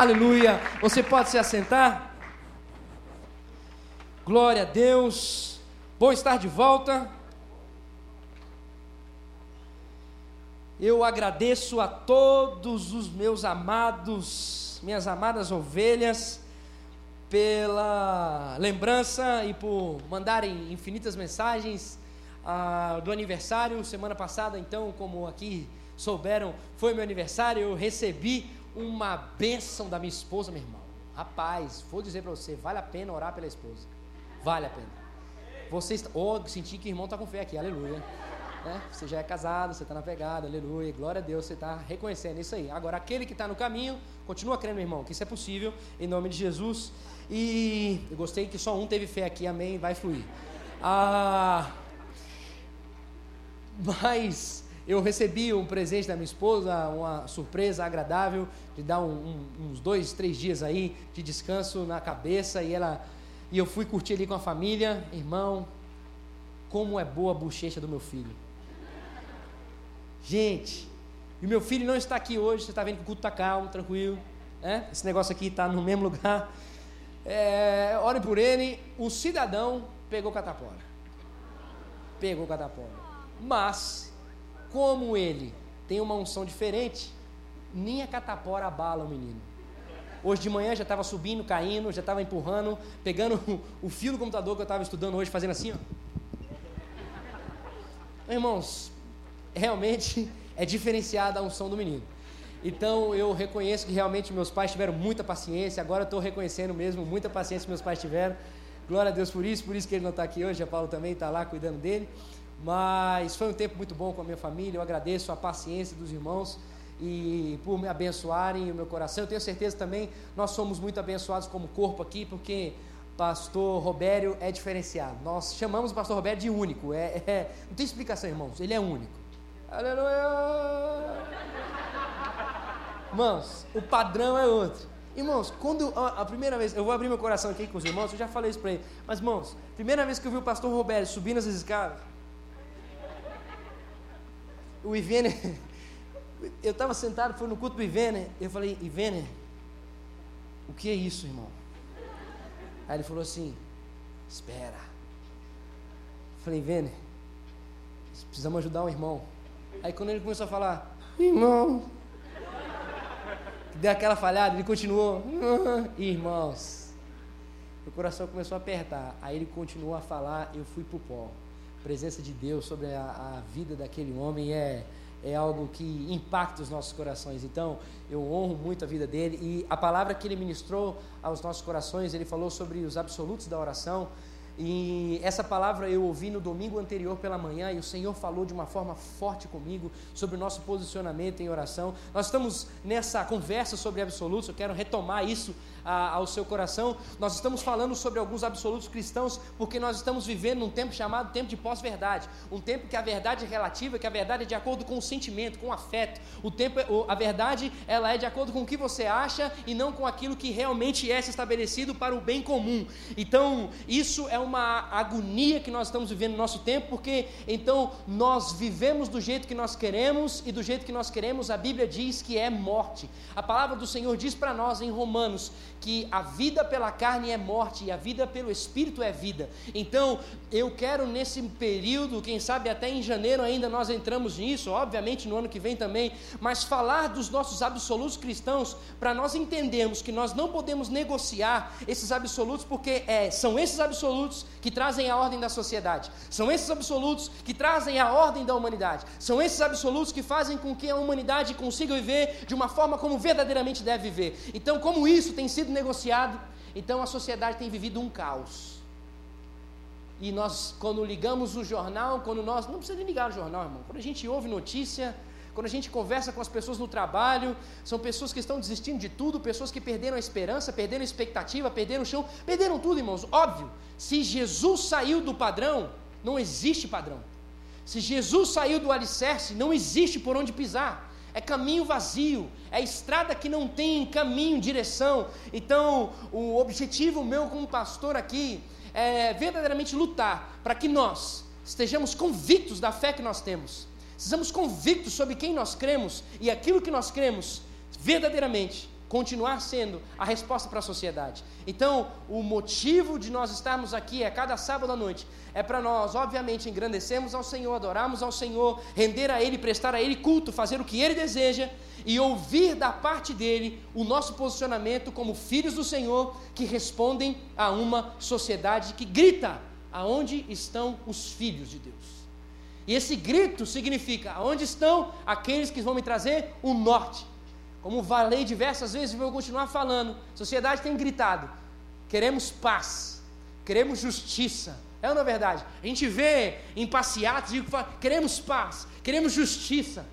Aleluia. Você pode se assentar? Glória a Deus. Bom estar de volta. Eu agradeço a todos os meus amados, minhas amadas ovelhas, pela lembrança e por mandarem infinitas mensagens ah, do aniversário. Semana passada, então, como aqui souberam, foi meu aniversário. Eu recebi uma bênção da minha esposa, meu irmão. Rapaz, vou dizer para você, vale a pena orar pela esposa. Vale a pena. Você está. Oh, senti que o irmão está com fé aqui, aleluia. É, você já é casado, você está na pegada, aleluia, glória a Deus, você está reconhecendo isso aí. Agora, aquele que está no caminho, continua crendo, meu irmão, que isso é possível, em nome de Jesus. E eu gostei que só um teve fé aqui, amém, vai fluir. Ah, mas eu recebi um presente da minha esposa, uma surpresa agradável, de dar um, um, uns dois, três dias aí de descanso na cabeça, e ela e eu fui curtir ali com a família, irmão, como é boa a bochecha do meu filho. Gente, e meu filho não está aqui hoje, você está vendo que o culto está calmo, tranquilo, né? esse negócio aqui está no mesmo lugar. É, ore por ele, o cidadão pegou catapora. Pegou catapora. Mas como ele tem uma unção diferente, nem a catapora abala o menino. Hoje de manhã já estava subindo, caindo, já estava empurrando, pegando o fio do computador que eu estava estudando hoje, fazendo assim, ó. Irmãos, realmente é diferenciada a unção do menino. Então eu reconheço que realmente meus pais tiveram muita paciência, agora estou reconhecendo mesmo muita paciência que meus pais tiveram. Glória a Deus por isso, por isso que ele não está aqui hoje, a Paulo também está lá cuidando dele. Mas foi um tempo muito bom com a minha família. Eu agradeço a paciência dos irmãos e por me abençoarem o meu coração. Eu tenho certeza também, nós somos muito abençoados como corpo aqui, porque pastor Robério é diferenciado. Nós chamamos o pastor Robério de único. É, é, não tem explicação, irmãos. Ele é único. Aleluia! Irmãos, o padrão é outro. Irmãos, quando a, a, primeira vez, eu vou abrir meu coração aqui com os irmãos, eu já falei isso para ele, mas irmãos, primeira vez que eu vi o pastor Robério subindo essas escadas, o Ivene, eu estava sentado, foi no culto do Ivene, eu falei, Ivene, o que é isso, irmão? Aí ele falou assim, espera. Eu falei, Ivene, precisamos ajudar um irmão. Aí quando ele começou a falar, irmão, deu aquela falhada, ele continuou, irmãos. Meu coração começou a apertar. Aí ele continuou a falar, eu fui pro pó presença de Deus sobre a, a vida daquele homem é, é algo que impacta os nossos corações. Então, eu honro muito a vida dele e a palavra que ele ministrou aos nossos corações, ele falou sobre os absolutos da oração. E essa palavra eu ouvi no domingo anterior pela manhã e o Senhor falou de uma forma forte comigo sobre o nosso posicionamento em oração. Nós estamos nessa conversa sobre absolutos, eu quero retomar isso a, ao seu coração. Nós estamos falando sobre alguns absolutos cristãos porque nós estamos vivendo num tempo chamado tempo de pós-verdade, um tempo que a verdade é relativa, que a verdade é de acordo com o sentimento, com o afeto. O tempo, é, a verdade, ela é de acordo com o que você acha e não com aquilo que realmente é estabelecido para o bem comum. Então, isso é um uma agonia que nós estamos vivendo no nosso tempo, porque então nós vivemos do jeito que nós queremos e do jeito que nós queremos, a Bíblia diz que é morte. A palavra do Senhor diz para nós em Romanos que a vida pela carne é morte e a vida pelo espírito é vida. Então, eu quero nesse período, quem sabe até em janeiro ainda nós entramos nisso, obviamente no ano que vem também, mas falar dos nossos absolutos cristãos para nós entendermos que nós não podemos negociar esses absolutos porque é, são esses absolutos que trazem a ordem da sociedade. São esses absolutos que trazem a ordem da humanidade. São esses absolutos que fazem com que a humanidade consiga viver de uma forma como verdadeiramente deve viver. Então, como isso tem sido negociado, então a sociedade tem vivido um caos. E nós, quando ligamos o jornal, quando nós. Não precisa nem ligar o jornal, irmão. Quando a gente ouve notícia quando a gente conversa com as pessoas no trabalho, são pessoas que estão desistindo de tudo, pessoas que perderam a esperança, perderam a expectativa, perderam o chão, perderam tudo, irmãos. Óbvio, se Jesus saiu do padrão, não existe padrão. Se Jesus saiu do alicerce, não existe por onde pisar. É caminho vazio, é estrada que não tem caminho, direção. Então, o objetivo meu como pastor aqui é verdadeiramente lutar para que nós estejamos convictos da fé que nós temos Estamos convictos sobre quem nós cremos e aquilo que nós cremos verdadeiramente continuar sendo a resposta para a sociedade. Então, o motivo de nós estarmos aqui é cada sábado à noite é para nós, obviamente, engrandecermos ao Senhor, adorarmos ao Senhor, render a Ele, prestar a Ele culto, fazer o que Ele deseja e ouvir da parte dele o nosso posicionamento como filhos do Senhor que respondem a uma sociedade que grita: aonde estão os filhos de Deus? E esse grito significa: aonde estão aqueles que vão me trazer o norte? Como falei diversas vezes, vou continuar falando. A sociedade tem gritado: queremos paz, queremos justiça. É ou não é verdade? A gente vê em passeatos, digo, queremos paz, queremos justiça.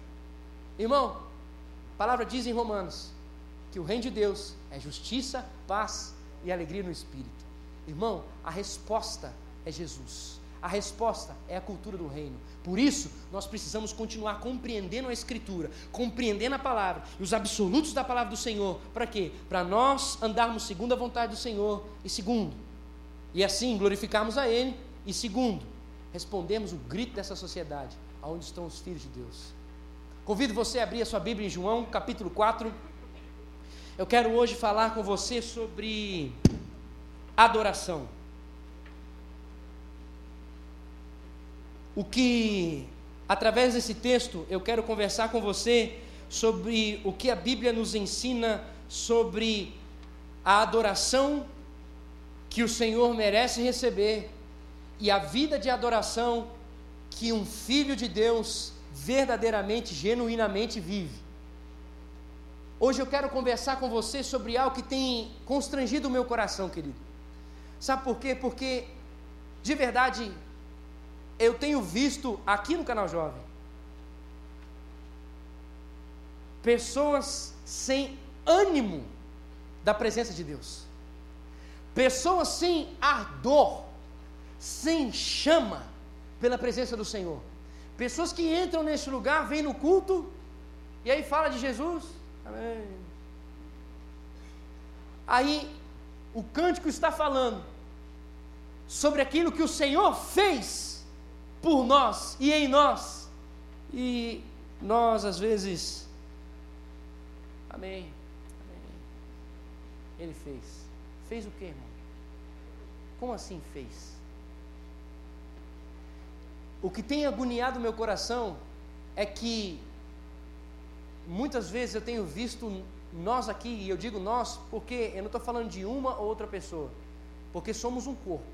Irmão, a palavra diz em Romanos que o reino de Deus é justiça, paz e alegria no espírito. Irmão, a resposta é Jesus. A resposta é a cultura do reino. Por isso, nós precisamos continuar compreendendo a Escritura, compreendendo a palavra e os absolutos da palavra do Senhor. Para quê? Para nós andarmos segundo a vontade do Senhor. E segundo, e assim glorificarmos a Ele. E segundo, respondemos o grito dessa sociedade: aonde estão os filhos de Deus? Convido você a abrir a sua Bíblia em João, capítulo 4. Eu quero hoje falar com você sobre adoração. O que, através desse texto, eu quero conversar com você sobre o que a Bíblia nos ensina sobre a adoração que o Senhor merece receber e a vida de adoração que um filho de Deus verdadeiramente, genuinamente vive. Hoje eu quero conversar com você sobre algo que tem constrangido o meu coração, querido. Sabe por quê? Porque, de verdade, eu tenho visto aqui no canal Jovem pessoas sem ânimo da presença de Deus, pessoas sem ardor, sem chama pela presença do Senhor. Pessoas que entram neste lugar, vêm no culto, e aí fala de Jesus. Amém. Aí o cântico está falando sobre aquilo que o Senhor fez por nós e em nós. E nós às vezes Amém. Amém. Ele fez. Fez o que, irmão? Como assim fez? O que tem agoniado meu coração é que muitas vezes eu tenho visto nós aqui, e eu digo nós porque eu não estou falando de uma ou outra pessoa, porque somos um corpo.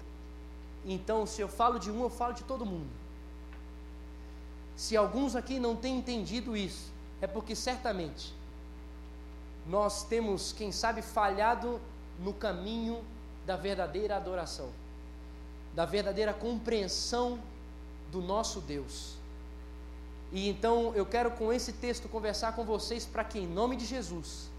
Então, se eu falo de um, eu falo de todo mundo. Se alguns aqui não têm entendido isso, é porque certamente nós temos, quem sabe, falhado no caminho da verdadeira adoração, da verdadeira compreensão do nosso Deus. E então eu quero com esse texto conversar com vocês para que, em nome de Jesus,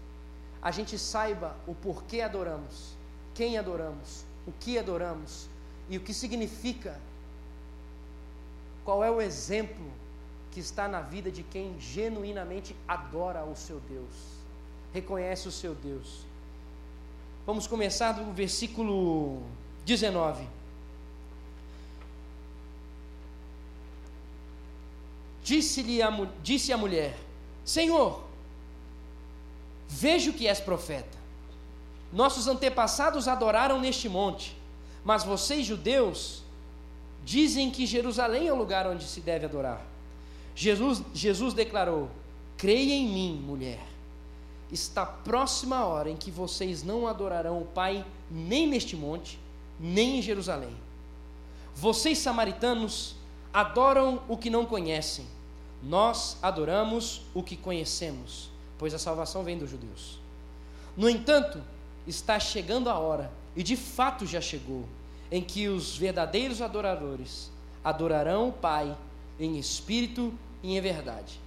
a gente saiba o porquê adoramos, quem adoramos, o que adoramos e o que significa, qual é o exemplo que está na vida de quem genuinamente adora o seu Deus, reconhece o seu Deus. Vamos começar do versículo 19. Disse-lhe a, disse a mulher: Senhor, vejo que és profeta. Nossos antepassados adoraram neste monte, mas vocês, judeus, dizem que Jerusalém é o lugar onde se deve adorar. Jesus, Jesus declarou: Creia em mim, mulher. Está próxima a hora em que vocês não adorarão o Pai nem neste monte, nem em Jerusalém. Vocês, samaritanos, adoram o que não conhecem. Nós adoramos o que conhecemos, pois a salvação vem dos judeus. No entanto, está chegando a hora, e de fato já chegou, em que os verdadeiros adoradores adorarão o Pai em espírito e em verdade.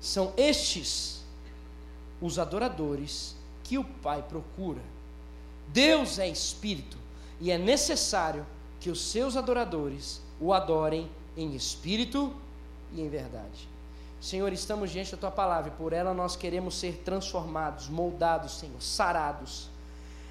São estes os adoradores que o Pai procura. Deus é espírito e é necessário que os seus adoradores o adorem em espírito e em verdade. Senhor, estamos diante da tua palavra e por ela nós queremos ser transformados, moldados, Senhor, sarados.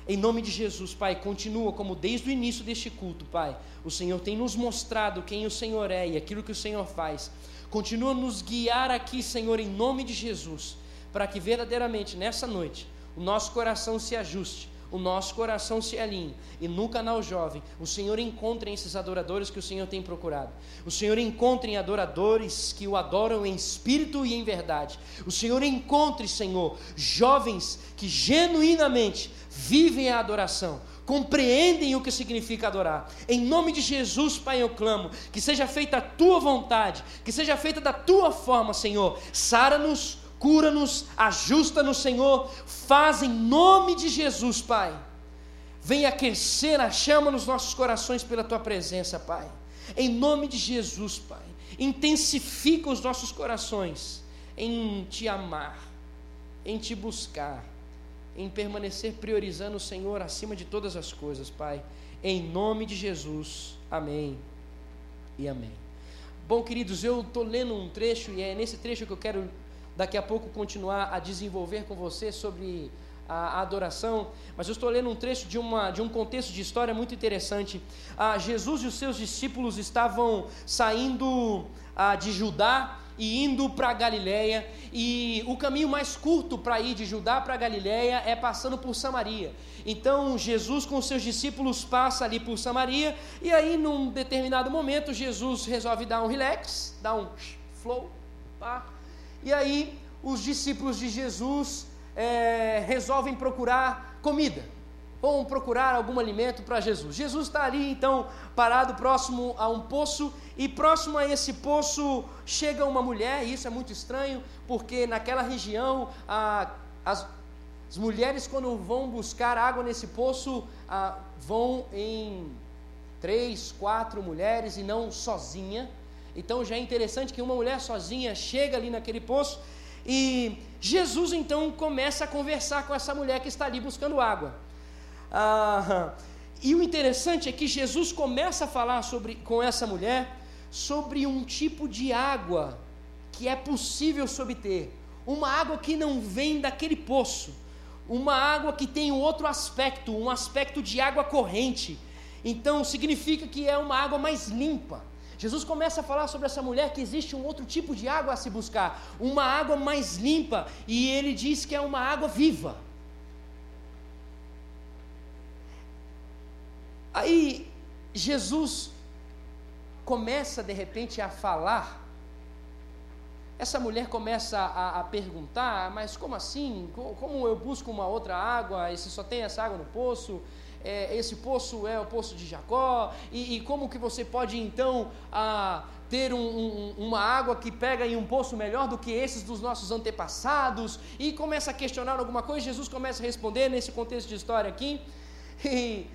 Em nome de Jesus, Pai, continua como desde o início deste culto, Pai. O Senhor tem nos mostrado quem o Senhor é e aquilo que o Senhor faz. Continua a nos guiar aqui, Senhor, em nome de Jesus, para que verdadeiramente nessa noite o nosso coração se ajuste, o nosso coração se alinhe e no canal jovem o Senhor encontre esses adoradores que o Senhor tem procurado. O Senhor encontre adoradores que o adoram em espírito e em verdade. O Senhor encontre, Senhor, jovens que genuinamente vivem a adoração, compreendem o que significa adorar. Em nome de Jesus, Pai, eu clamo que seja feita a tua vontade, que seja feita da tua forma, Senhor. Sara-nos cura-nos, ajusta-nos, Senhor, faz em nome de Jesus, Pai. Venha aquecer a chama nos nossos corações pela tua presença, Pai. Em nome de Jesus, Pai. Intensifica os nossos corações em te amar, em te buscar, em permanecer priorizando o Senhor acima de todas as coisas, Pai. Em nome de Jesus. Amém e amém. Bom, queridos, eu estou lendo um trecho e é nesse trecho que eu quero daqui a pouco continuar a desenvolver com você sobre a, adoração, mas eu estou lendo um trecho de, uma, de um contexto de história muito interessante. Ah, Jesus e os seus discípulos estavam saindo ah, de Judá e indo para Galiléia, e o caminho mais curto para ir de Judá para Galiléia é passando por Samaria. Então Jesus com seus discípulos passa ali por Samaria, e aí num determinado momento Jesus resolve dar um relax, dar um flow, pá, e aí os discípulos de Jesus é, resolvem procurar comida. Vão procurar algum alimento para Jesus. Jesus está ali, então, parado próximo a um poço, e próximo a esse poço chega uma mulher, e isso é muito estranho, porque naquela região as, as, mulheres, quando vão buscar água nesse poço, vão em três, quatro mulheres e não sozinha. Então já é interessante que uma mulher sozinha chega ali naquele poço e Jesus então começa a conversar com essa mulher que está ali buscando água. Ah, e o interessante é que Jesus começa a falar sobre, com essa mulher sobre um tipo de água que é possível se obter. Uma água que não vem daquele poço. Uma água que tem um outro aspecto, um aspecto de água corrente. Então significa que é uma água mais limpa. Jesus começa a falar sobre essa mulher que existe um outro tipo de água a se buscar, uma água mais limpa, e ele diz que é uma água viva. Aí Jesus começa de repente a falar, essa mulher começa a, a perguntar, mas como assim? Como eu busco uma outra água? E se só tem essa água no poço? é, esse poço é o poço de Jacó, e, e como que você pode então a, ter um, um, uma água que pega em um poço melhor do que esses dos nossos antepassados, e começa a questionar alguma coisa, Jesus começa a responder nesse contexto de história aqui, e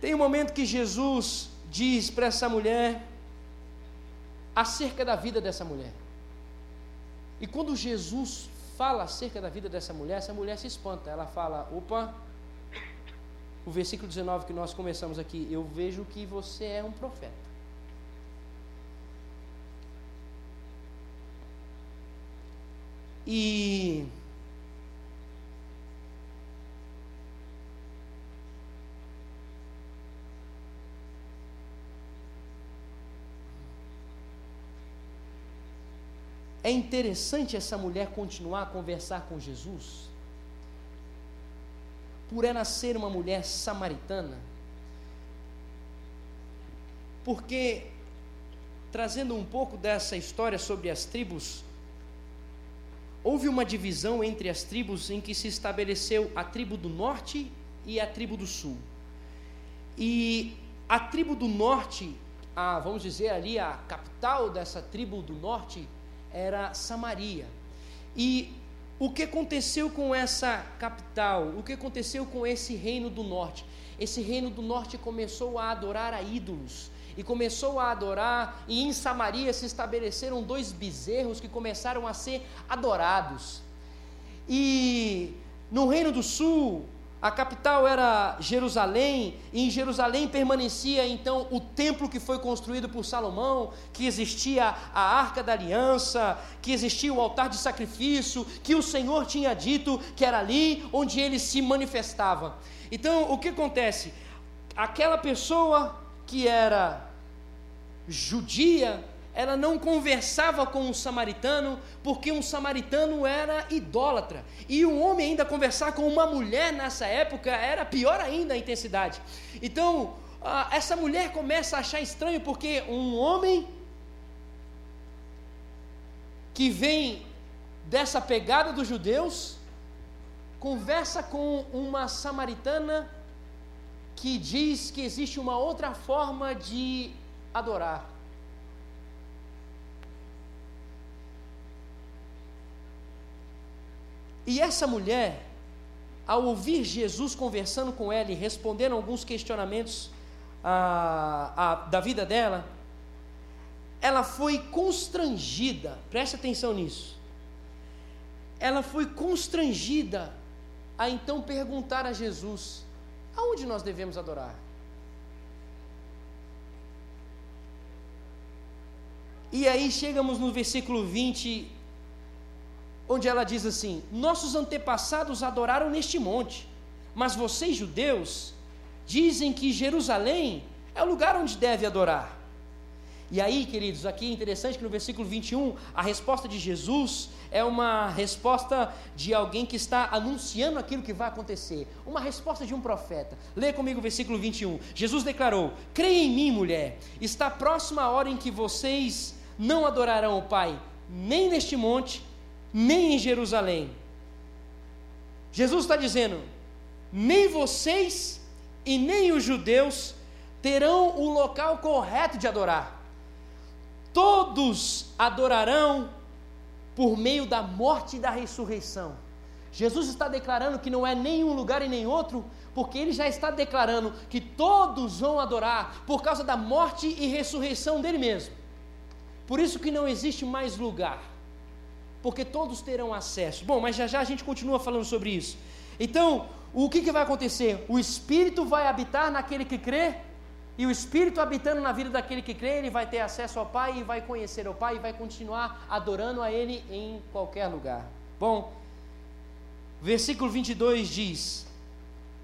tem um momento que Jesus diz para essa mulher acerca da vida dessa mulher. E quando Jesus fala acerca da vida dessa mulher, essa mulher se espanta. Ela fala: opa, o versículo 19 que nós começamos aqui, eu vejo que você é um profeta. E É interessante essa mulher continuar a conversar com Jesus por ela ser uma mulher samaritana. Porque, trazendo um pouco dessa história sobre as tribos, houve uma divisão entre as tribos em que se estabeleceu a tribo do norte e a tribo do sul. E a tribo do norte, a, vamos dizer ali, a capital dessa tribo do norte era Samaria. E o que aconteceu com essa capital? O que aconteceu com esse reino do norte? Esse reino do norte começou a adorar a ídolos e começou a adorar, e em Samaria se estabeleceram dois bezerros que começaram a ser adorados. E no reino do sul, a capital era Jerusalém, e em Jerusalém permanecia então o templo que foi construído por Salomão, que existia a arca da aliança, que existia o altar de sacrifício, que o Senhor tinha dito que era ali onde ele se manifestava. Então, o que acontece? Aquela pessoa que era judia, ela não conversava com um samaritano, porque um samaritano era idólatra. E um homem ainda conversar com uma mulher nessa época era pior ainda a intensidade. Então, essa mulher começa a achar estranho, porque um homem que vem dessa pegada dos judeus, conversa com uma samaritana que diz que existe uma outra forma de adorar. E essa mulher, ao ouvir Jesus conversando com ela e respondendo alguns questionamentos ah, ah, da vida dela, ela foi constrangida, preste atenção nisso. Ela foi constrangida a então perguntar a Jesus: aonde nós devemos adorar? E aí chegamos no versículo 20, onde ela diz assim: Nossos antepassados adoraram neste monte, mas vocês, judeus, dizem que Jerusalém é o lugar onde deve adorar. E aí, queridos, aqui é interessante que no versículo 21, a resposta de Jesus é uma resposta de alguém que está anunciando aquilo que vai acontecer, uma resposta de um profeta. Lê comigo o versículo 21. Jesus declarou: Creia em mim, mulher, está próxima a hora em que vocês não adorarão o Pai, nem neste monte, nem em Jerusalém. Jesus está dizendo: nem vocês e nem os judeus terão o local correto de adorar. Todos adorarão por meio da morte e da ressurreição. Jesus está declarando que não é nenhum lugar e nem outro, porque ele já está declarando que todos vão adorar por causa da morte e ressurreição dele mesmo. Por isso que não existe mais lugar porque todos terão acesso. Bom, mas já já a gente continua falando sobre isso. Então, o que, que vai acontecer? O Espírito vai habitar naquele que crê, e o Espírito habitando na vida daquele que crê, ele vai ter acesso ao Pai e vai conhecer o Pai e vai continuar adorando a Ele em qualquer lugar. Bom, versículo 22 diz: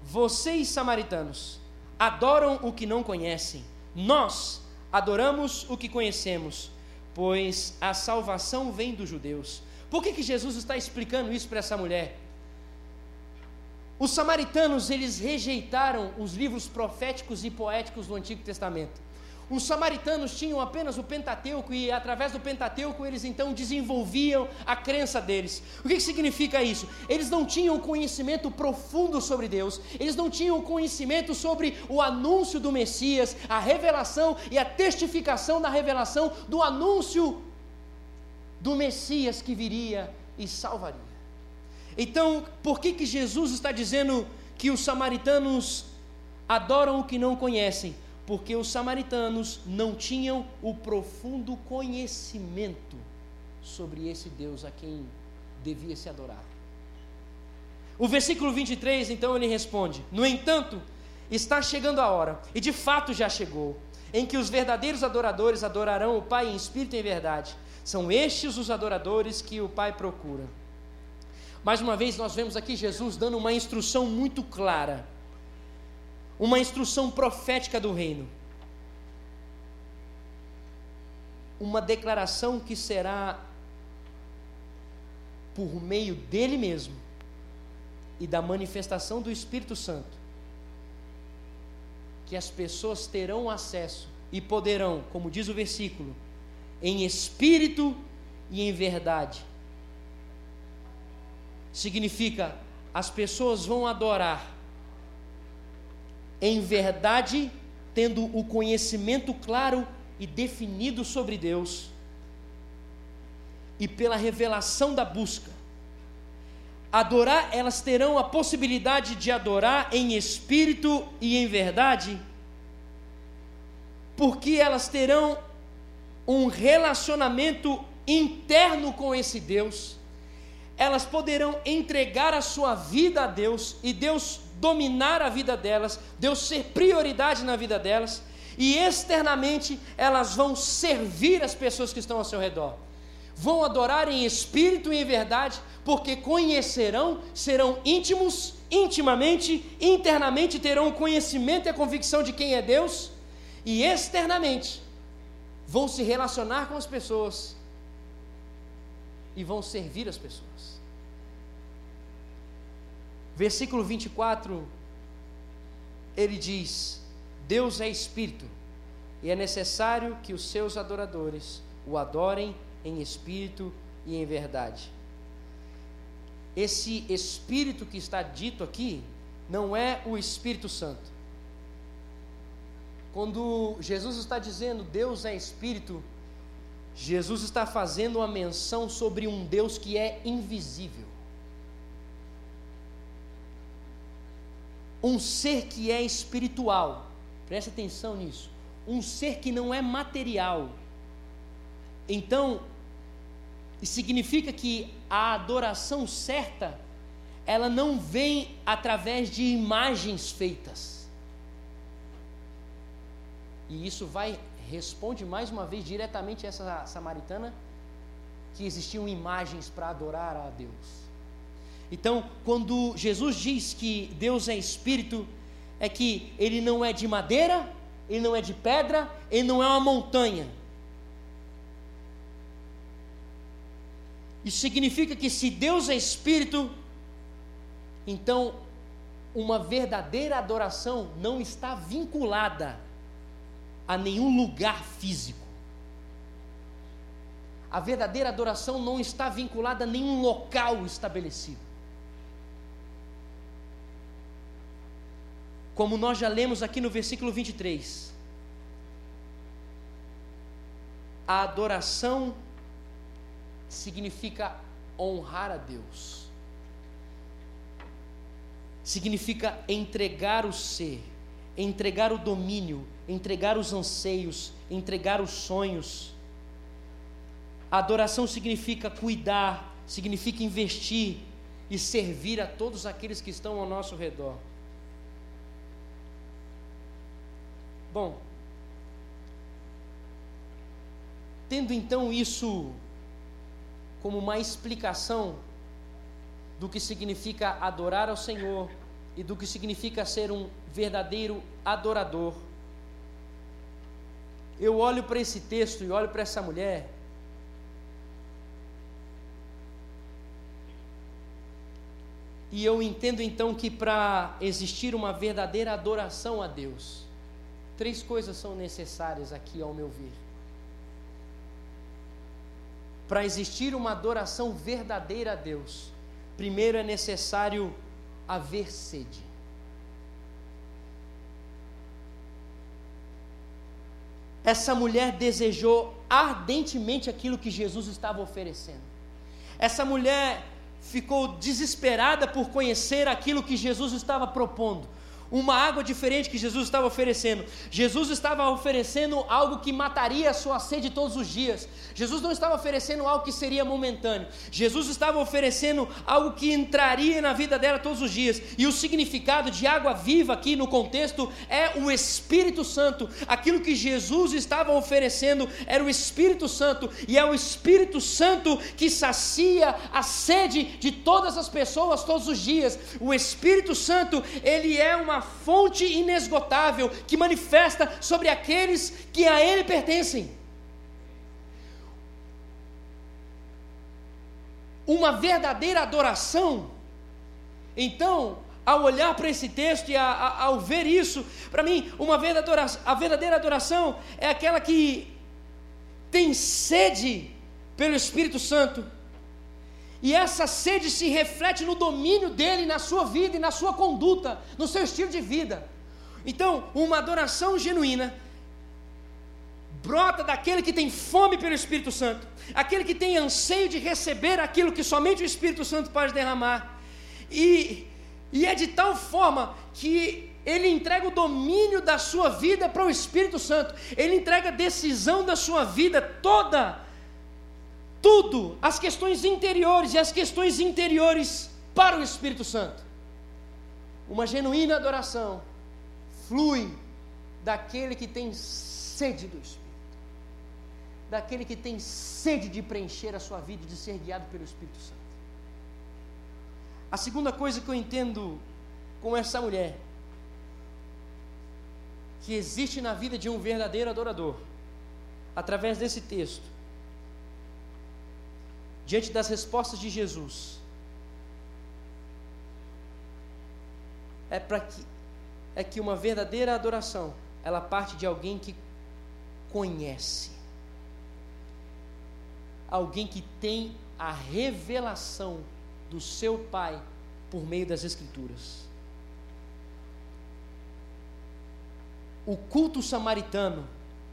Vocês, samaritanos, adoram o que não conhecem, nós adoramos o que conhecemos, pois a salvação vem dos judeus. Por que, que Jesus está explicando isso para essa mulher? Os samaritanos, eles rejeitaram os livros proféticos e poéticos do Antigo Testamento. Os samaritanos tinham apenas o Pentateuco e através do Pentateuco eles então desenvolviam a crença deles. O que, que significa isso? Eles não tinham conhecimento profundo sobre Deus, eles não tinham conhecimento sobre o anúncio do Messias, a revelação e a testificação da revelação do anúncio do Messias que viria e salvaria. Então, por que, que Jesus está dizendo que os samaritanos adoram o que não conhecem? Porque os samaritanos não tinham o profundo conhecimento sobre esse Deus a quem devia se adorar. O versículo 23, então, ele responde: No entanto, está chegando a hora, e de fato já chegou, em que os verdadeiros adoradores adorarão o Pai em espírito e em verdade são estes os adoradores que o Pai procura. Mais uma vez, nós vemos aqui Jesus dando uma instrução muito clara, uma instrução profética do reino. Uma declaração que será por meio dele mesmo e da manifestação do Espírito Santo, que as pessoas terão acesso e poderão, como diz o versículo, em espírito e em verdade. Significa, as pessoas vão adorar em verdade, tendo o conhecimento claro e definido sobre Deus, e pela revelação da busca. Adorar, elas terão a possibilidade de adorar em espírito e em verdade, porque elas terão um relacionamento interno com esse Deus, elas poderão entregar a sua vida a Deus e Deus dominar a vida delas, Deus ser prioridade na vida delas, e externamente elas vão servir as pessoas que estão ao seu redor. Vão adorar em espírito e em verdade, porque conhecerão, serão íntimos, intimamente, internamente terão o conhecimento e a convicção de quem é Deus, e externamente vão se relacionar com as pessoas e vão servir as pessoas. Versículo 24, ele diz: Deus é espírito, e é necessário que os seus adoradores o adorem em espírito e em verdade. Esse espírito que está dito aqui não é o Espírito Santo. Quando Jesus está dizendo Deus é espírito, Jesus está fazendo uma menção sobre um Deus que é invisível. Um ser que é espiritual. Preste atenção nisso. Um ser que não é material. Então, significa que a adoração certa, ela não vem através de imagens feitas. E isso vai responde mais uma vez diretamente essa samaritana que existiam imagens para adorar a Deus. Então, quando Jesus diz que Deus é espírito, é que ele não é de madeira, ele não é de pedra, ele não é uma montanha. Isso significa que se Deus é espírito, então uma verdadeira adoração não está vinculada a nenhum lugar físico. A verdadeira adoração não está vinculada a nenhum local estabelecido. Como nós já lemos aqui no versículo 23. A adoração significa honrar a Deus. Significa entregar o ser, entregar o domínio, entregar os anseios, entregar os sonhos. A adoração significa cuidar, significa investir e servir a todos aqueles que estão ao nosso redor. Bom, tendo então isso como uma explicação do que significa adorar ao Senhor e do que significa ser um verdadeiro adorador eu olho para esse texto e olho para essa mulher. E eu entendo então que para existir uma verdadeira adoração a Deus, três coisas são necessárias aqui, ao meu ver. Para existir uma adoração verdadeira a Deus, primeiro é necessário haver sede. essa mulher desejou ardentemente aquilo que Jesus estava oferecendo. Essa mulher ficou desesperada por conhecer aquilo que Jesus estava propondo uma água diferente que Jesus estava oferecendo. Jesus estava oferecendo algo que mataria a sua sede todos os dias. Jesus não estava oferecendo algo que seria momentâneo. Jesus estava oferecendo algo que entraria na vida dela todos os dias. E o significado de água viva aqui no contexto é o Espírito Santo. Aquilo que Jesus estava oferecendo era o Espírito Santo, e é o Espírito Santo que sacia a sede de todas as pessoas todos os dias. O Espírito Santo, ele é uma fonte inesgotável que manifesta sobre aqueles que a Ele pertencem. Uma verdadeira adoração. Então, ao olhar para esse texto e a, a, ao ver isso, para mim, uma verdadeira, a verdadeira adoração é aquela que tem sede pelo Espírito Santo e essa sede se reflete no domínio dele na sua vida e na sua conduta, no seu estilo de vida. Então, uma adoração genuína brota daquele que tem fome pelo Espírito Santo, aquele que tem anseio de receber aquilo que somente o Espírito Santo pode derramar. E, e é de tal forma que ele entrega o domínio da sua vida para o Espírito Santo, ele entrega a decisão da sua vida toda tudo, as questões interiores e as questões interiores para o Espírito Santo. Uma genuína adoração flui daquele que tem sede do Espírito, daquele que tem sede de preencher a sua vida e de ser guiado pelo Espírito Santo. A segunda coisa que eu entendo com essa mulher, que existe na vida de um verdadeiro adorador, através desse texto, diante das respostas de Jesus, é para que é que uma verdadeira adoração, ela parte de alguém que conhece. Alguém que tem a revelação do seu Pai por meio das Escrituras. O culto samaritano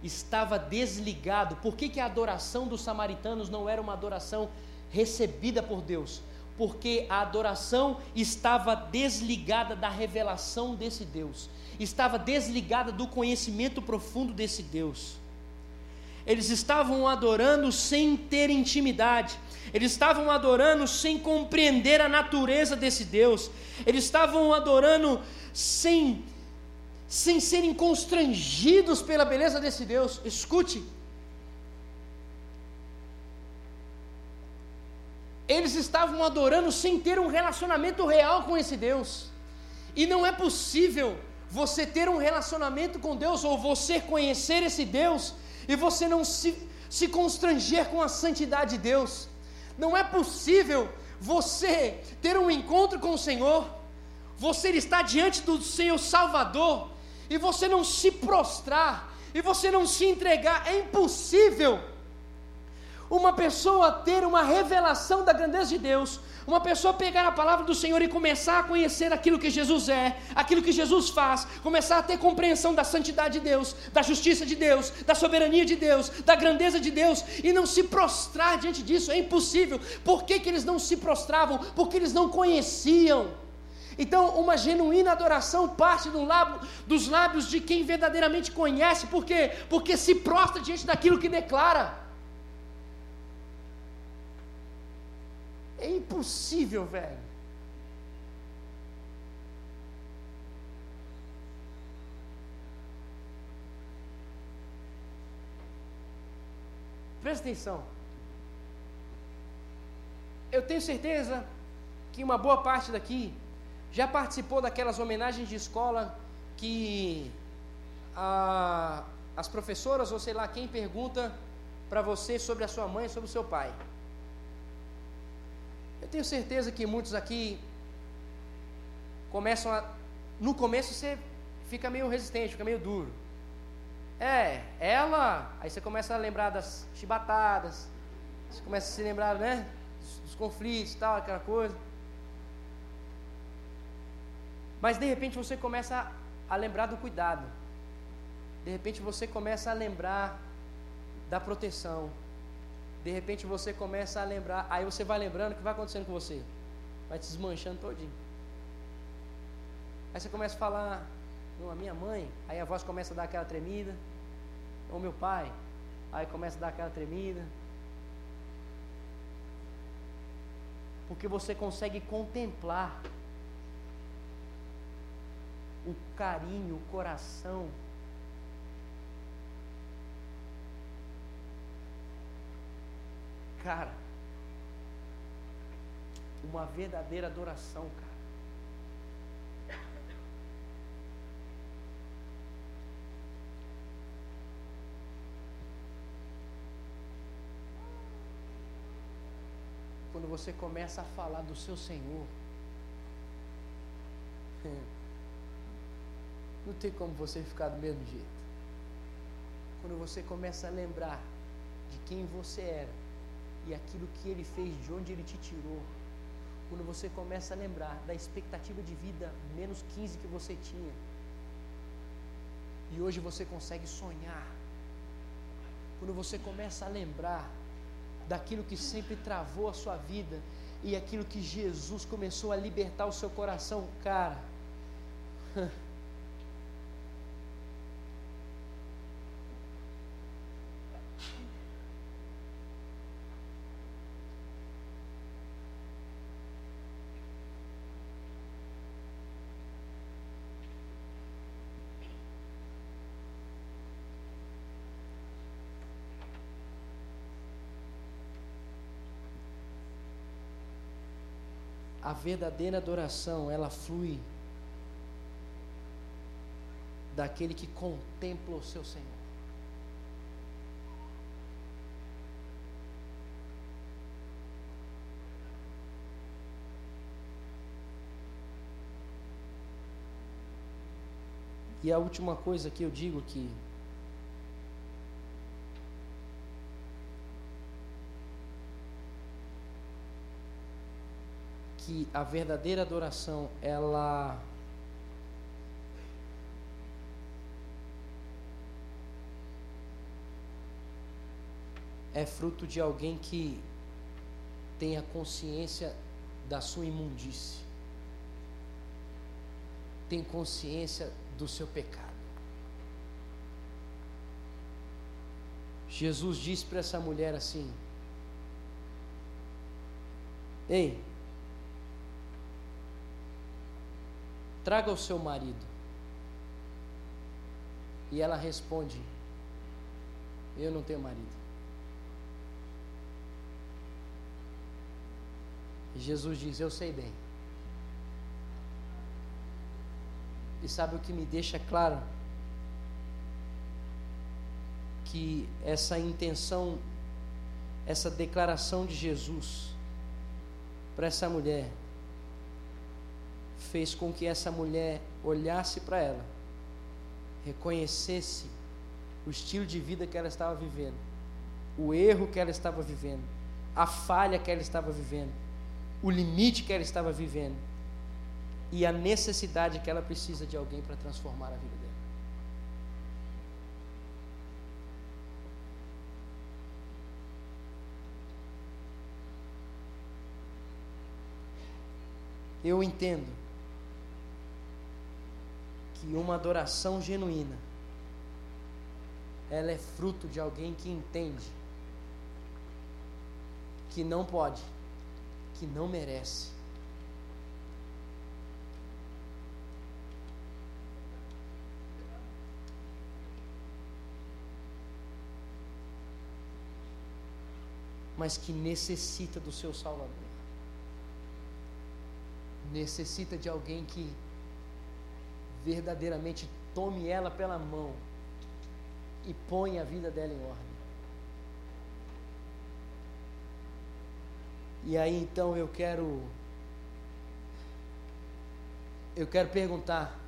estava desligado. Por que, que a adoração dos samaritanos não era uma adoração recebida por Deus? Porque a adoração estava desligada da revelação desse Deus, estava desligada do conhecimento profundo desse Deus. Eles estavam adorando sem ter intimidade, eles estavam adorando sem compreender a natureza desse Deus, eles estavam adorando sem sem serem constrangidos pela beleza desse Deus. Escute. Eles estavam adorando sem ter um relacionamento real com esse Deus. E não é possível você ter um relacionamento com Deus ou você conhecer esse Deus e você não se, se constranger com a santidade de Deus. Não é possível você ter um encontro com o Senhor, você estar diante do seu Salvador e você não se prostrar, e você não se entregar, é impossível uma pessoa ter uma revelação da grandeza de Deus, uma pessoa pegar a palavra do Senhor e começar a conhecer aquilo que Jesus é, aquilo que Jesus faz, começar a ter compreensão da santidade de Deus, da justiça de Deus, da soberania de Deus, da grandeza de Deus, e não se prostrar diante disso, é impossível. Por que, que eles não se prostravam? Porque eles não conheciam. Então, uma genuína adoração parte do lábio, dos lábios de quem verdadeiramente conhece, por quê? Porque se prostra diante daquilo que declara. É impossível, velho. Presta atenção. Eu tenho certeza que uma boa parte daqui já participou daquelas homenagens de escola que a, as professoras ou sei lá quem pergunta para você sobre a sua mãe, sobre o seu pai? Eu tenho certeza que muitos aqui começam a. No começo você fica meio resistente, fica meio duro. É, ela. Aí você começa a lembrar das chibatadas, você começa a se lembrar, né? Dos, dos conflitos e tal, aquela coisa. Mas de repente você começa a, lembrar do cuidado. De repente você começa a lembrar da proteção. De repente você começa a lembrar, aí você vai lembrando o que vai acontecendo com você. Vai te desmanchando todinho. Aí você começa a falar, não, a minha mãe, aí a voz começa a dar aquela tremida. Ou meu pai, aí começa a dar aquela tremida. Porque você consegue contemplar o carinho, o coração. Cara, uma verdadeira adoração, cara. Quando você começa a falar do seu Senhor, não tem como você ficar do mesmo jeito. Quando você começa a lembrar de quem você era e aquilo que ele fez, de onde ele te tirou, quando você começa a lembrar da expectativa de vida menos 15 que você tinha, e hoje você consegue sonhar, quando você começa a lembrar daquilo que sempre travou a sua vida e aquilo que Jesus começou a libertar o seu coração, cara. a verdadeira adoração, ela flui daquele que contempla o seu Senhor. E a última coisa que eu digo que Que a verdadeira adoração, ela é fruto de alguém que tenha consciência da sua imundície, tem consciência do seu pecado. Jesus disse para essa mulher assim: Ei, traga o seu marido. E ela responde: Eu não tenho marido. E Jesus diz: Eu sei bem. E sabe o que me deixa claro? Que essa intenção, essa declaração de Jesus para essa mulher, fez com que essa mulher olhasse para ela, reconhecesse o estilo de vida que ela estava vivendo, o erro que ela estava vivendo, a falha que ela estava vivendo, o limite que ela estava vivendo e a necessidade que ela precisa de alguém para transformar a vida dela. Eu entendo que uma adoração genuína ela é fruto de alguém que entende que não pode que não merece. Mas que necessita do seu Salvador. Necessita de alguém que verdadeiramente tome ela pela mão e põe a vida dela em ordem. E aí então eu quero eu quero perguntar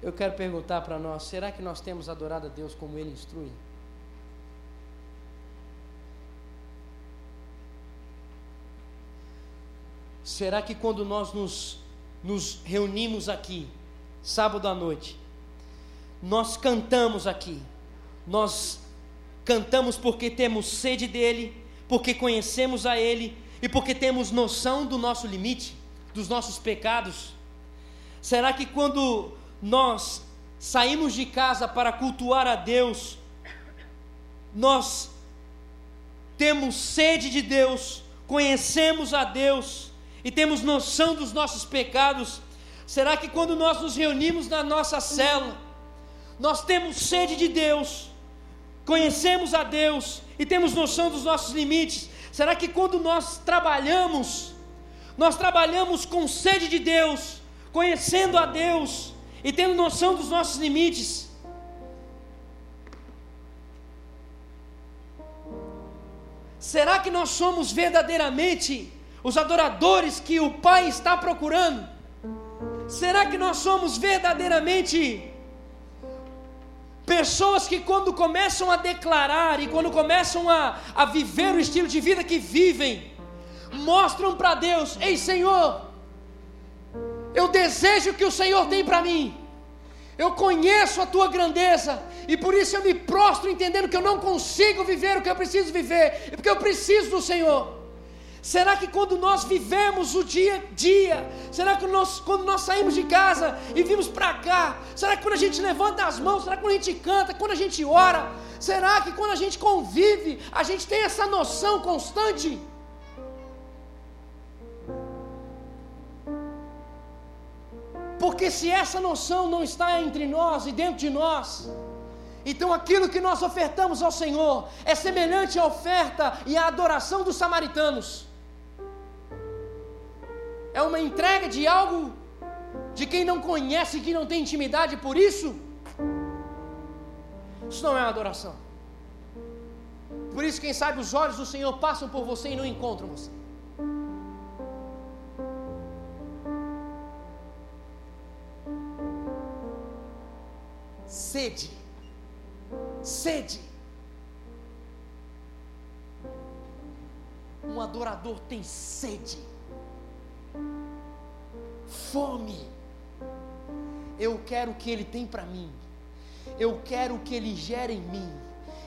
Eu quero perguntar para nós, será que nós temos adorado a Deus como ele instrui? Será que quando nós nos, nos reunimos aqui, sábado à noite, nós cantamos aqui. Nós cantamos porque temos sede dele, porque conhecemos a ele e porque temos noção do nosso limite, dos nossos pecados. Será que quando nós saímos de casa para cultuar a Deus, nós temos sede de Deus, conhecemos a Deus e temos noção dos nossos pecados? Será que quando nós nos reunimos na nossa cela, nós temos sede de Deus, conhecemos a Deus e temos noção dos nossos limites. Será que quando nós trabalhamos, nós trabalhamos com sede de Deus, conhecendo a Deus e tendo noção dos nossos limites? Será que nós somos verdadeiramente os adoradores que o Pai está procurando? Será que nós somos verdadeiramente Pessoas que, quando começam a declarar e quando começam a, a viver o estilo de vida que vivem, mostram para Deus: Ei Senhor, eu desejo que o Senhor tem para mim, eu conheço a tua grandeza, e por isso eu me prostro entendendo que eu não consigo viver o que eu preciso viver, porque eu preciso do Senhor. Será que quando nós vivemos o dia a dia, será que nós, quando nós saímos de casa e vimos para cá, será que quando a gente levanta as mãos, será que quando a gente canta, quando a gente ora, será que quando a gente convive, a gente tem essa noção constante? Porque se essa noção não está entre nós e dentro de nós, então aquilo que nós ofertamos ao Senhor é semelhante à oferta e à adoração dos samaritanos é uma entrega de algo de quem não conhece, que não tem intimidade, por isso, isso não é uma adoração. Por isso, quem sabe, os olhos do Senhor passam por você e não encontram você. Sede. Sede. Um adorador tem sede. Fome. Eu quero o que ele tem para mim. Eu quero o que ele gera em mim.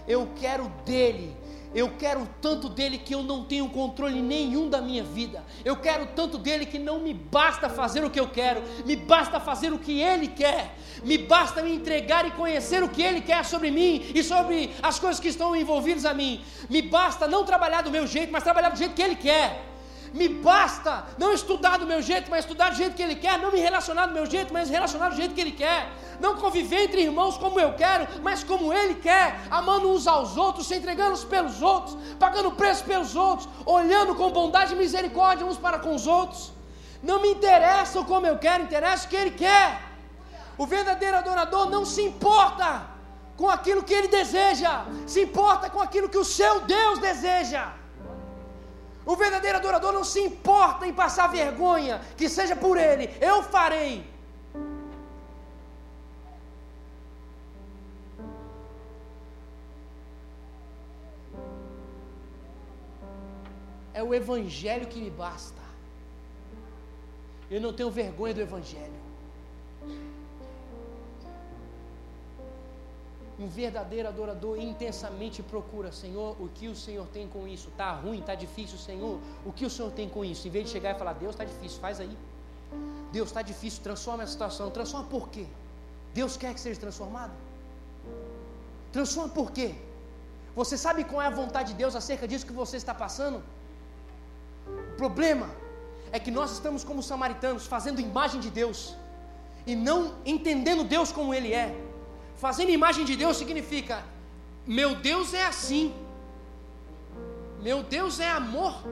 Eu quero dele. Eu quero tanto dele que eu não tenho controle nenhum da minha vida. Eu quero tanto dele que não me basta fazer o que eu quero, me basta fazer o que ele quer. Me basta me entregar e conhecer o que ele quer sobre mim e sobre as coisas que estão envolvidas a mim. Me basta não trabalhar do meu jeito, mas trabalhar do jeito que ele quer. Me basta não estudar do meu jeito, mas estudar do jeito que ele quer, não me relacionar do meu jeito, mas relacionar do jeito que ele quer não conviver entre irmãos como eu quero, mas como Ele quer, amando uns aos outros, se entregando uns pelos outros, pagando preço pelos outros, olhando com bondade e misericórdia uns para com os outros. Não me interessa como eu quero, interessa o que Ele quer. O verdadeiro adorador não se importa com aquilo que ele deseja, se importa com aquilo que o seu Deus deseja. O verdadeiro adorador não se importa em passar vergonha, que seja por ele, eu farei. É o Evangelho que me basta. Eu não tenho vergonha do Evangelho. Um verdadeiro adorador intensamente procura, Senhor, o que o Senhor tem com isso? Está ruim, está difícil, Senhor, o que o Senhor tem com isso? Em vez de chegar e falar, Deus está difícil, faz aí. Deus está difícil, transforma a situação. Transforma por quê? Deus quer que seja transformado? Transforma por quê? Você sabe qual é a vontade de Deus acerca disso que você está passando? O problema é que nós estamos como samaritanos, fazendo imagem de Deus e não entendendo Deus como Ele é. Fazendo imagem de Deus significa: meu Deus é assim, meu Deus é amor,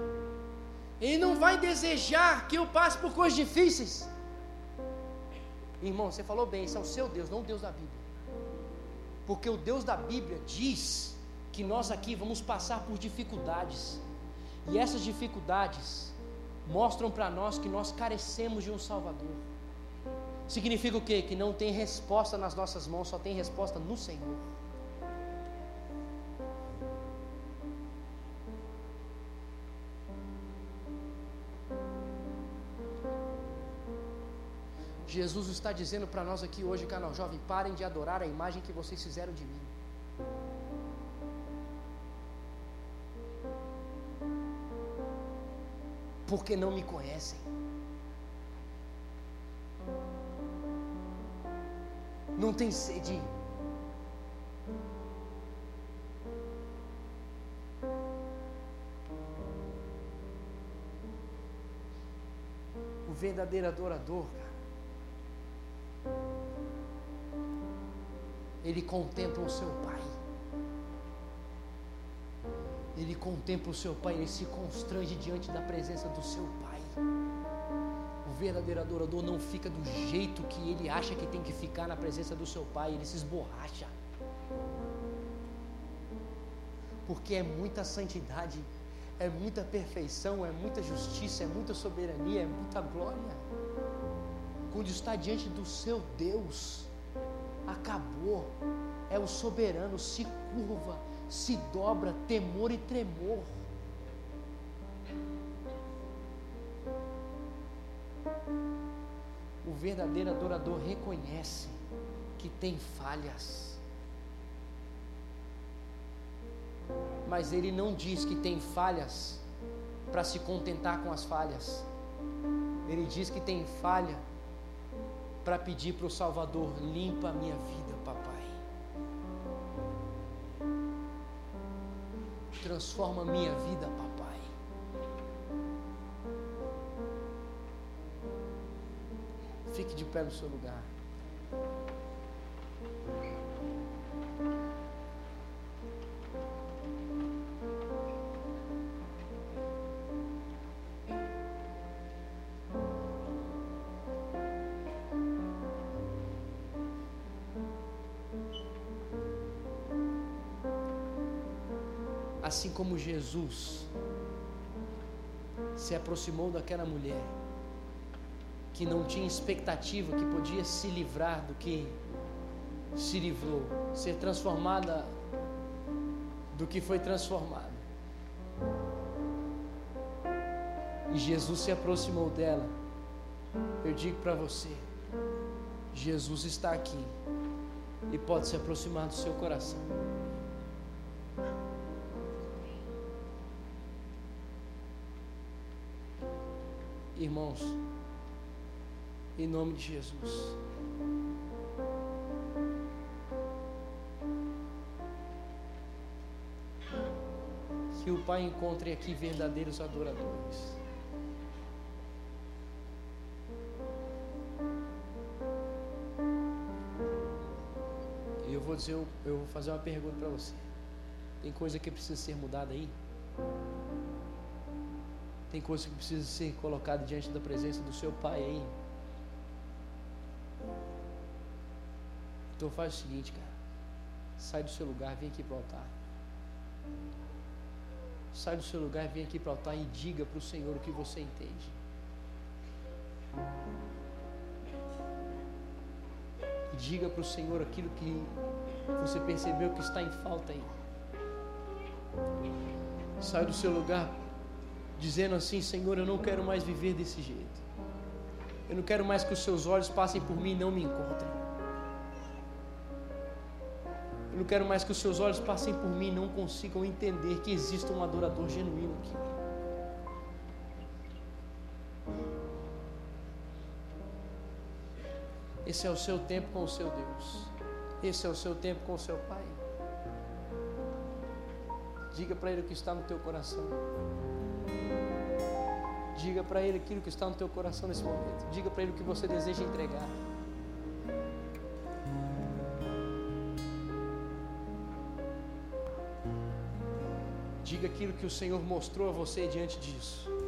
Ele não vai desejar que eu passe por coisas difíceis. Irmão, você falou bem, esse é o seu Deus, não o Deus da Bíblia. Porque o Deus da Bíblia diz que nós aqui vamos passar por dificuldades. E essas dificuldades mostram para nós que nós carecemos de um Salvador. Significa o quê? Que não tem resposta nas nossas mãos, só tem resposta no Senhor. Jesus está dizendo para nós aqui hoje, canal jovem, parem de adorar a imagem que vocês fizeram de mim. porque não me conhecem. Não tem sede. O verdadeiro adorador, cara, ele contempla o seu Pai ele contempla o seu pai, ele se constrange diante da presença do seu pai. Verdadeiro adorador não fica do jeito que ele acha que tem que ficar na presença do seu pai, ele se esborracha. Porque é muita santidade, é muita perfeição, é muita justiça, é muita soberania, é muita glória. Quando está diante do seu Deus, acabou, é o soberano, se curva, se dobra temor e tremor. Verdadeiro adorador reconhece que tem falhas. Mas ele não diz que tem falhas para se contentar com as falhas. Ele diz que tem falha para pedir para o Salvador: limpa a minha vida, papai. transforma a minha vida, papai. Pé no seu lugar. assim como Jesus se aproximou daquela mulher que não tinha expectativa que podia se livrar do que se livrou, ser transformada do que foi transformado. E Jesus se aproximou dela. Eu digo para você, Jesus está aqui e pode se aproximar do seu coração. Irmãos, em nome de Jesus. Que o Pai encontre aqui verdadeiros adoradores. E eu vou dizer, eu vou fazer uma pergunta para você. Tem coisa que precisa ser mudada aí? Tem coisa que precisa ser colocada diante da presença do seu Pai aí? Então faz o seguinte, cara. Sai do seu lugar, vem aqui para o altar. Sai do seu lugar, vem aqui para o altar e diga para o Senhor o que você entende. Diga para o Senhor aquilo que você percebeu que está em falta aí. Sai do seu lugar dizendo assim: Senhor, eu não quero mais viver desse jeito. Eu não quero mais que os seus olhos passem por mim e não me encontrem. Quero mais que os seus olhos passem por mim e não consigam entender que existe um adorador genuíno aqui. Esse é o seu tempo com o seu Deus. Esse é o seu tempo com o seu Pai. Diga para Ele o que está no teu coração. Diga para Ele aquilo que está no teu coração nesse momento. Diga para Ele o que você deseja entregar. Aquilo que o Senhor mostrou a você diante disso.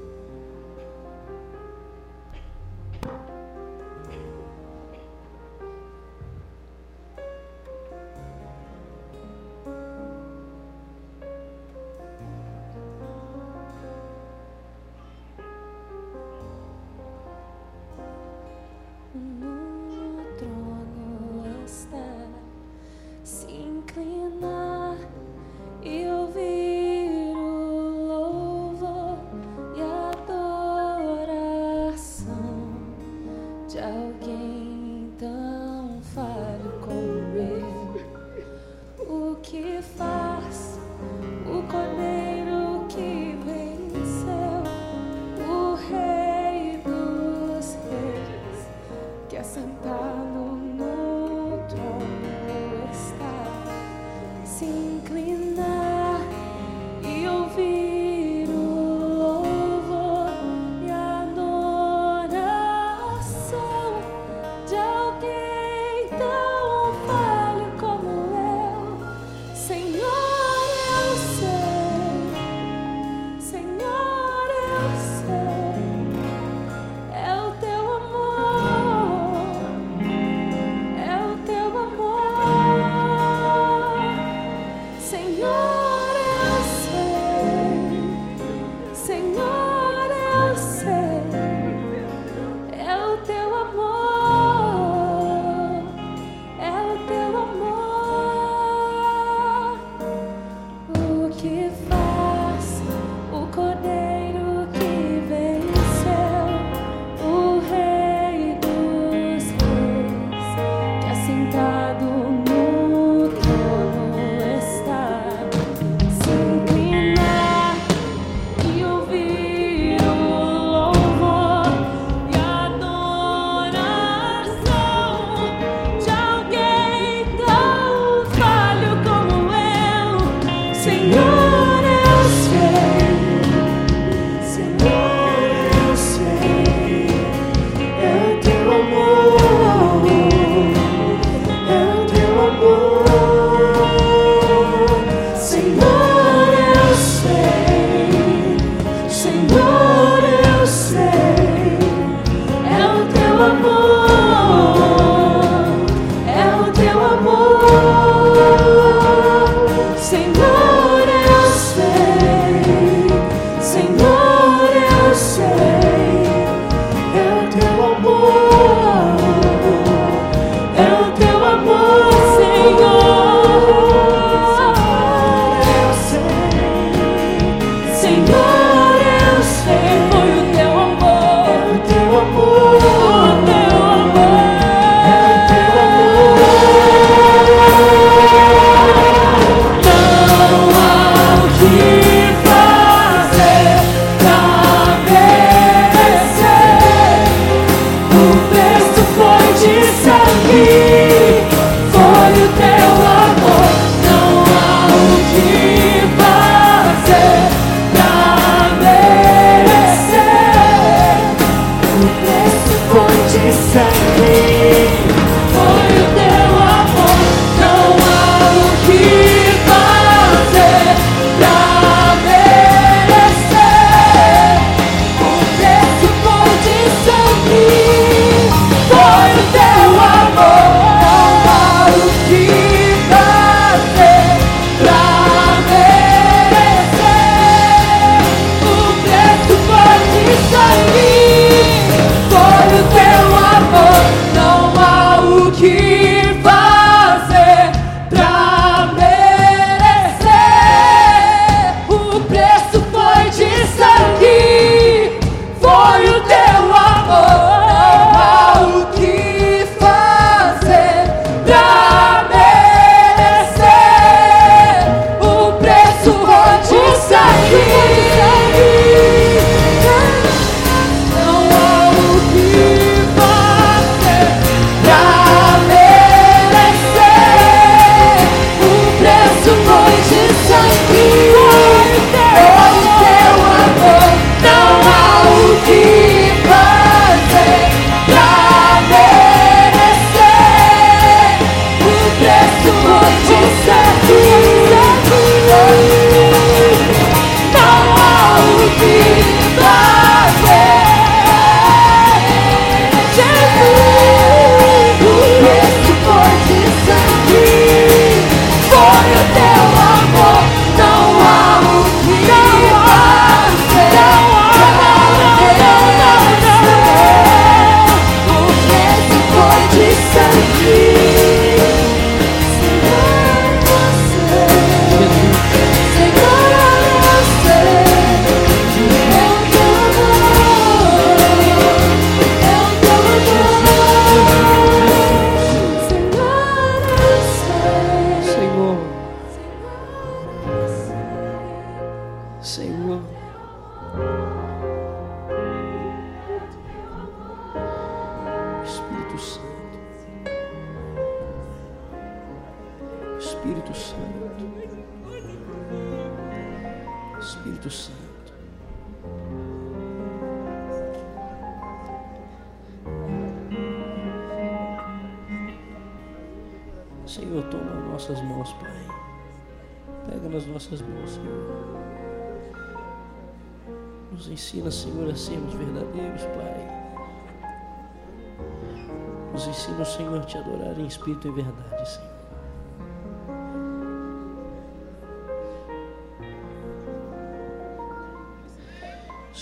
Que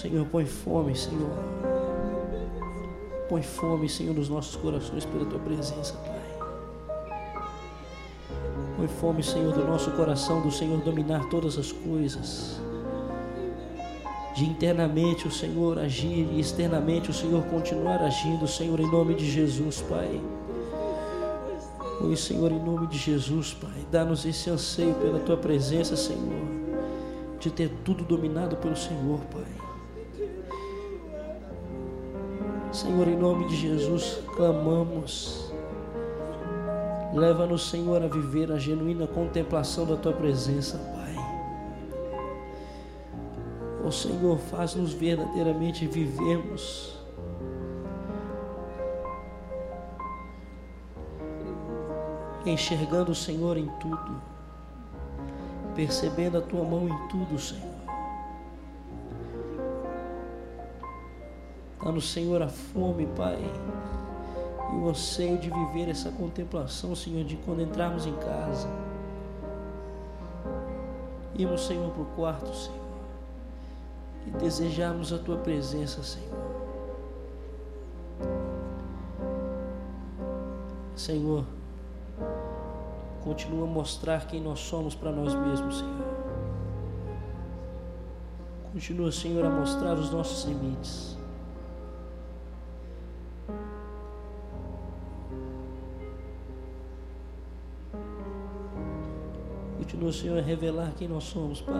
Senhor, põe fome, Senhor. Põe fome, Senhor, nos nossos corações pela tua presença, Pai. Põe fome, Senhor, do nosso coração, do Senhor dominar todas as coisas. De internamente o Senhor agir e externamente o Senhor continuar agindo, Senhor, em nome de Jesus, Pai. Oi, Senhor, em nome de Jesus, Pai, dá-nos esse anseio pela Tua presença, Senhor, de ter tudo dominado pelo Senhor, Pai. Senhor, em nome de Jesus, clamamos. Leva-nos, Senhor, a viver a genuína contemplação da Tua presença, Pai. O Senhor, faz-nos verdadeiramente vivermos enxergando o Senhor em tudo, percebendo a tua mão em tudo, Senhor. Dá no Senhor a fome, Pai, e o anseio de viver essa contemplação, Senhor, de quando entrarmos em casa, irmos, Senhor, para o quarto, Senhor, e desejarmos a tua presença, Senhor. Senhor, Continua a mostrar quem nós somos para nós mesmos, Senhor. Continua, Senhor, a mostrar os nossos limites. Continua, Senhor, a revelar quem nós somos, Pai.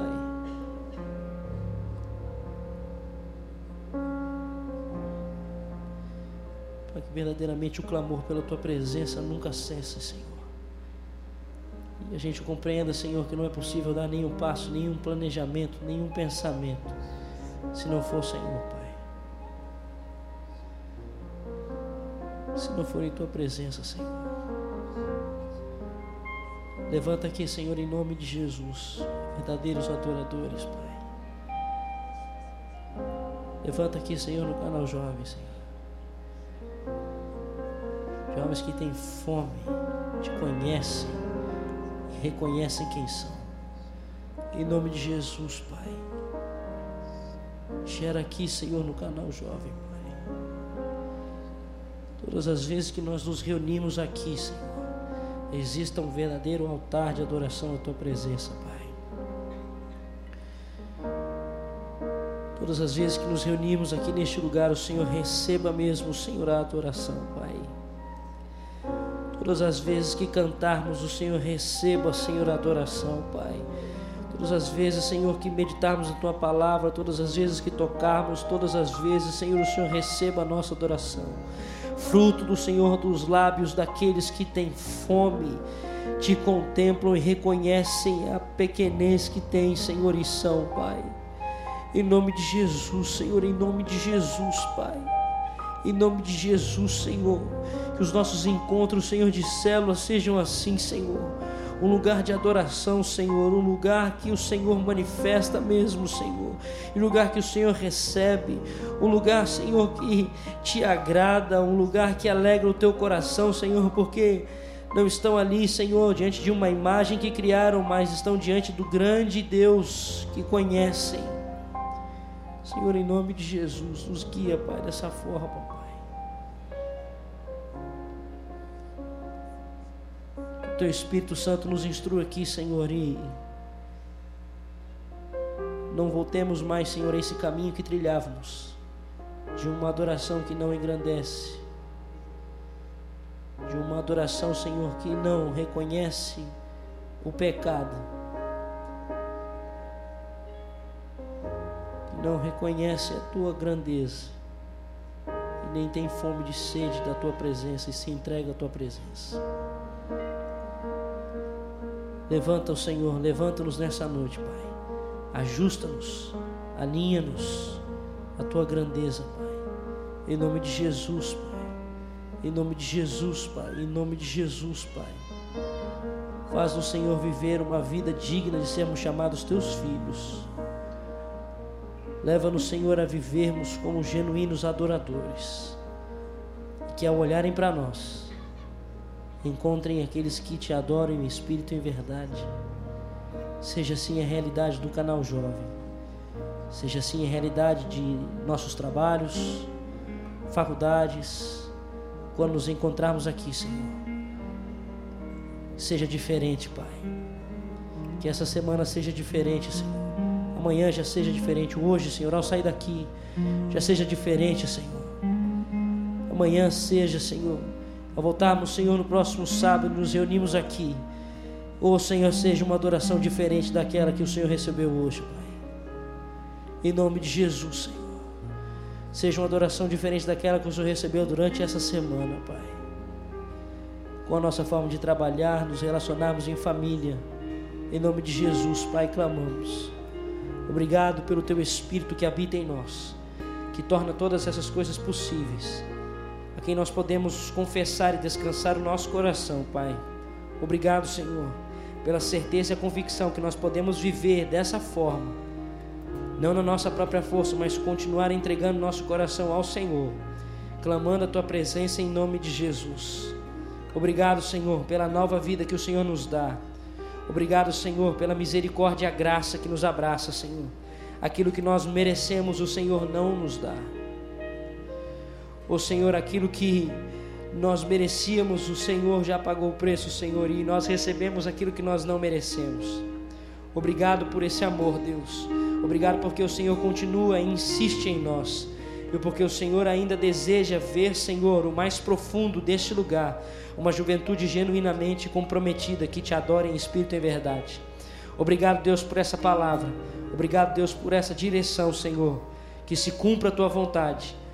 Para que verdadeiramente o clamor pela Tua presença nunca cesse, Senhor. E a gente compreenda, Senhor, que não é possível dar nenhum passo, nenhum planejamento, nenhum pensamento, se não for Senhor, Pai. Se não for em Tua presença, Senhor. Levanta aqui, Senhor, em nome de Jesus, verdadeiros adoradores, Pai. Levanta aqui, Senhor, no canal Jovem, Senhor. Jovens que têm fome, te conhecem reconhecem quem são. Em nome de Jesus, Pai. Gera aqui, Senhor, no canal Jovem, Pai. Todas as vezes que nós nos reunimos aqui, Senhor, exista um verdadeiro altar de adoração à Tua presença, Pai. Todas as vezes que nos reunimos aqui neste lugar, o Senhor receba mesmo, Senhor, a adoração, Pai. Todas as vezes que cantarmos, o Senhor receba, Senhor, a adoração, Pai. Todas as vezes, Senhor, que meditarmos a Tua palavra, todas as vezes que tocarmos, todas as vezes, Senhor, o Senhor receba a nossa adoração. Fruto do Senhor dos lábios daqueles que têm fome, te contemplam e reconhecem a pequenez que tem, Senhor, e são, Pai. Em nome de Jesus, Senhor, em nome de Jesus, Pai. Em nome de Jesus, Senhor. Que os nossos encontros, Senhor, de células sejam assim, Senhor. Um lugar de adoração, Senhor, um lugar que o Senhor manifesta mesmo, Senhor, um lugar que o Senhor recebe, um lugar, Senhor, que te agrada, um lugar que alegra o teu coração, Senhor, porque não estão ali, Senhor, diante de uma imagem que criaram, mas estão diante do grande Deus que conhecem. Senhor, em nome de Jesus, nos guia, Pai, dessa forma, teu Espírito Santo nos instrua aqui, Senhor, e não voltemos mais, Senhor, a esse caminho que trilhávamos, de uma adoração que não engrandece, de uma adoração, Senhor, que não reconhece o pecado, que não reconhece a tua grandeza, nem tem fome de sede da tua presença e se entrega à tua presença. Levanta o Senhor, levanta-nos nessa noite, Pai. Ajusta-nos, alinha-nos a tua grandeza, Pai. Em nome de Jesus, Pai. Em nome de Jesus, Pai. Em nome de Jesus, Pai. Faz o Senhor viver uma vida digna de sermos chamados teus filhos. Leva-nos, Senhor, a vivermos como genuínos adoradores. Que ao olharem para nós, Encontrem aqueles que te adoram em espírito e em verdade. Seja assim a realidade do canal Jovem. Seja assim a realidade de nossos trabalhos, faculdades, quando nos encontrarmos aqui, Senhor. Seja diferente, Pai. Que essa semana seja diferente, Senhor. Amanhã já seja diferente. Hoje, Senhor, ao sair daqui, já seja diferente, Senhor. Amanhã seja, Senhor ao voltarmos, Senhor, no próximo sábado, nos reunimos aqui. Ou, oh, Senhor, seja uma adoração diferente daquela que o Senhor recebeu hoje, Pai. Em nome de Jesus, Senhor. Seja uma adoração diferente daquela que o Senhor recebeu durante essa semana, Pai. Com a nossa forma de trabalhar, nos relacionarmos em família. Em nome de Jesus, Pai, clamamos. Obrigado pelo Teu Espírito que habita em nós, que torna todas essas coisas possíveis a quem nós podemos confessar e descansar o nosso coração, Pai. Obrigado, Senhor, pela certeza e a convicção que nós podemos viver dessa forma, não na nossa própria força, mas continuar entregando nosso coração ao Senhor, clamando a Tua presença em nome de Jesus. Obrigado, Senhor, pela nova vida que o Senhor nos dá. Obrigado, Senhor, pela misericórdia e a graça que nos abraça, Senhor. Aquilo que nós merecemos, o Senhor não nos dá. Oh, Senhor, aquilo que nós merecíamos, o Senhor já pagou o preço, Senhor, e nós recebemos aquilo que nós não merecemos. Obrigado por esse amor, Deus. Obrigado porque o Senhor continua e insiste em nós. E porque o Senhor ainda deseja ver, Senhor, o mais profundo deste lugar, uma juventude genuinamente comprometida que te adora em espírito e verdade. Obrigado, Deus, por essa palavra. Obrigado, Deus, por essa direção, Senhor. Que se cumpra a tua vontade